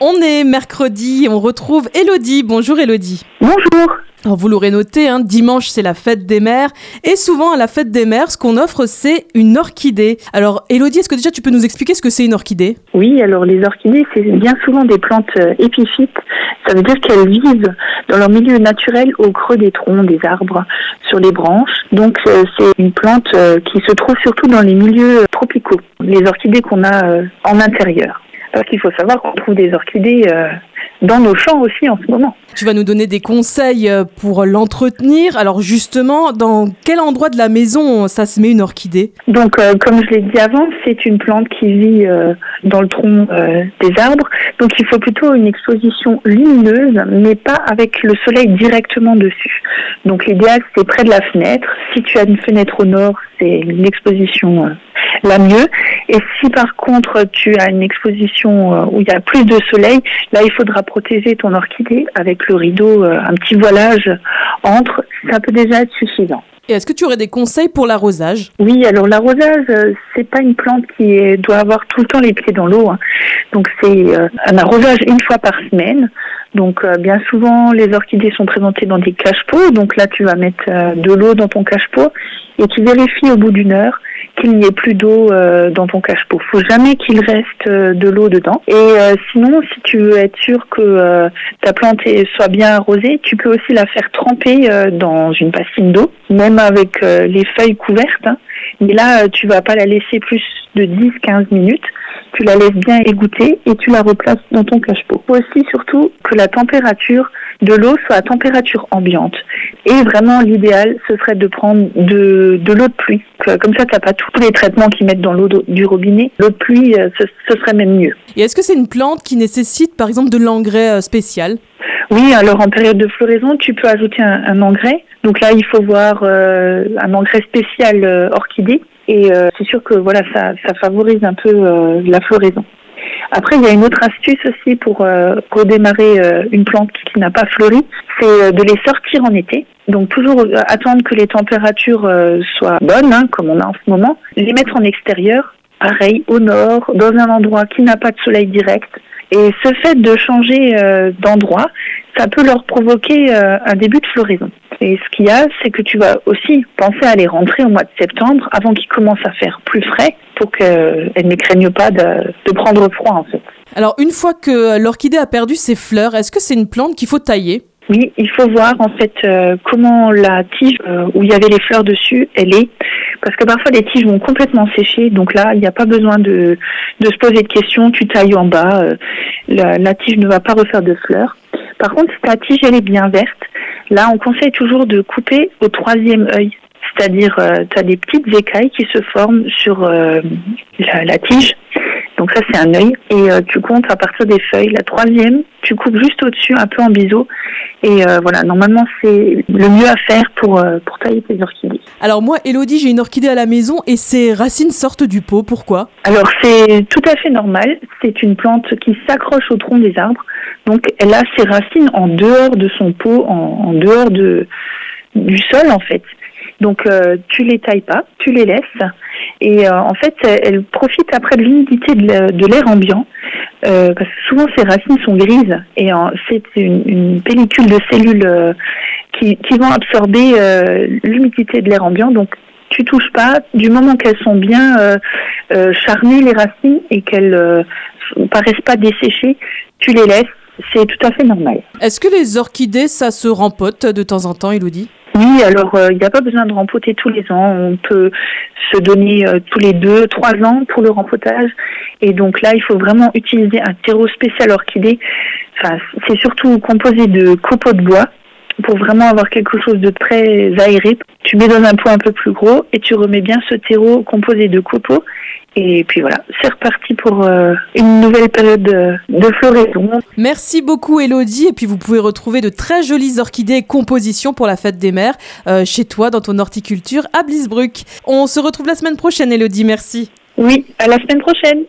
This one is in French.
On est mercredi, on retrouve Elodie. Bonjour Elodie. Bonjour. Alors vous l'aurez noté, hein, dimanche c'est la fête des mères et souvent à la fête des mères, ce qu'on offre c'est une orchidée. Alors Elodie, est-ce que déjà tu peux nous expliquer ce que c'est une orchidée? Oui, alors les orchidées c'est bien souvent des plantes euh, épiphytes. Ça veut dire qu'elles vivent dans leur milieu naturel au creux des troncs des arbres, sur les branches. Donc euh, c'est une plante euh, qui se trouve surtout dans les milieux tropicaux. Les orchidées qu'on a en intérieur. Alors qu'il faut savoir qu'on trouve des orchidées dans nos champs aussi en ce moment. Tu vas nous donner des conseils euh, pour l'entretenir. Alors justement, dans quel endroit de la maison ça se met une orchidée? Donc, euh, comme je l'ai dit avant, c'est une plante qui vit euh, dans le tronc des arbres. Donc, il faut plutôt une exposition lumineuse, mais pas avec le soleil directement dessus. Donc, l'idéal, c'est près de la fenêtre. Si tu as une fenêtre au nord, c'est l'exposition la mieux. Et si par contre tu as une exposition où il y a plus de soleil, là il faudra protéger ton orchidée avec le rideau, euh, un petit voilage entre, ça peut déjà être suffisant. Et est-ce que tu aurais des conseils pour l'arrosage? Oui, alors l'arrosage, euh, c'est pas une plante qui doit avoir tout le temps les pieds dans l'eau. Hein. Donc c'est euh, un arrosage une fois par semaine. Donc bien souvent les orchidées sont présentées dans des cache-pots. Donc là tu vas mettre de l'eau dans ton cache-pot et tu vérifies au bout d'une heure qu'il n'y ait plus d'eau euh, dans ton cache-pot. Faut jamais qu'il reste euh, de l'eau dedans. Et euh, sinon, si tu veux être sûr que ta plante soit bien arrosée, tu peux aussi la faire tremper dans une bassine d'eau, même avec les feuilles couvertes. Hein. Mais là, tu vas pas la laisser plus de 10-15 minutes. Tu la laisses bien égoutter et tu la replaces dans ton cache-pot. Aussi surtout que la température de l'eau soit à température ambiante. Et vraiment, l'idéal, ce serait de prendre de, de l'eau de pluie. Comme ça, tu n'as pas tous les traitements qu'ils mettent dans l'eau du robinet. L'eau de pluie, euh, ce, serait même mieux. Et est-ce que c'est une plante qui nécessite, par exemple, de l'engrais euh, spécial? Oui, alors en période de floraison, tu peux ajouter un, engrais. Donc là, il faut voir euh, un engrais spécial orchidée. Et c'est sûr que voilà, ça, favorise un peu la floraison. Après, il y a une autre astuce aussi pour euh, redémarrer euh, une plante qui, n'a pas fleuri, c'est euh, de les sortir en été. Donc toujours attendre que les températures soient bonnes, hein, comme on a en ce moment, les mettre en extérieur, pareil, au nord, dans un endroit qui n'a pas de soleil direct. Et ce fait de changer d'endroit, ça peut leur provoquer un début de floraison. Et ce qu'il y a, c'est que tu vas aussi penser à les rentrer au mois de septembre avant qu'il commence à faire plus frais pour qu'elles ne craignent pas de, prendre froid en fait. Alors une fois que l'orchidée a perdu ses fleurs, est-ce que c'est une plante qu'il faut tailler? Oui, il faut voir en fait euh, comment la tige euh, où il y avait les fleurs dessus, elle est, parce que parfois les tiges vont complètement sécher, donc là il n'y a pas besoin de, de se poser de questions, tu tailles en bas, euh, la, la, tige ne va pas refaire de fleurs. Par contre, si ta tige elle est bien verte, là on conseille toujours de couper au troisième œil, c'est-à-dire tu as des petites écailles qui se forment sur la, la tige donc ça c'est un œil et euh, tu comptes à partir des feuilles. La troisième, tu coupes juste au-dessus, un peu en biseau. Et euh, voilà, normalement c'est le mieux à faire pour, euh, pour tailler tes orchidées. Alors moi, Elodie, j'ai une orchidée à la maison et ses racines sortent du pot. Pourquoi? Alors c'est tout à fait normal. C'est une plante qui s'accroche au tronc des arbres. Donc elle a ses racines en dehors de son pot, en, en dehors de, du sol en fait. Donc tu les tailles pas, tu les laisses et euh, en fait, elle profite après de l'humidité de l'air ambiant, euh, parce que souvent ces racines sont grises et c'est une, pellicule de cellules euh, qui, qui, vont absorber l'humidité de l'air ambiant. Donc tu touches pas du moment qu'elles sont bien charnées les racines et qu'elles ne paraissent pas desséchées, tu les laisses. C'est tout à fait normal. Est-ce que les orchidées, ça se rempote de temps en temps, Elodie? Oui, alors il n'y a pas besoin de rempoter tous les ans. On peut se donner euh, tous les deux, trois ans pour le rempotage. Et donc là, il faut vraiment utiliser un terreau spécial orchidée. Enfin, c'est surtout composé de copeaux de bois pour vraiment avoir quelque chose de très aéré. Tu mets dans un pot un peu plus gros et tu remets bien ce terreau composé de copeaux. Et puis voilà, c'est reparti pour euh, une nouvelle période de, floraison. Merci beaucoup Elodie. Et puis vous pouvez retrouver de très jolies orchidées et compositions pour la fête des mères euh, chez toi dans ton horticulture à Blisbruck. On se retrouve la semaine prochaine Elodie, merci. Oui, à la semaine prochaine.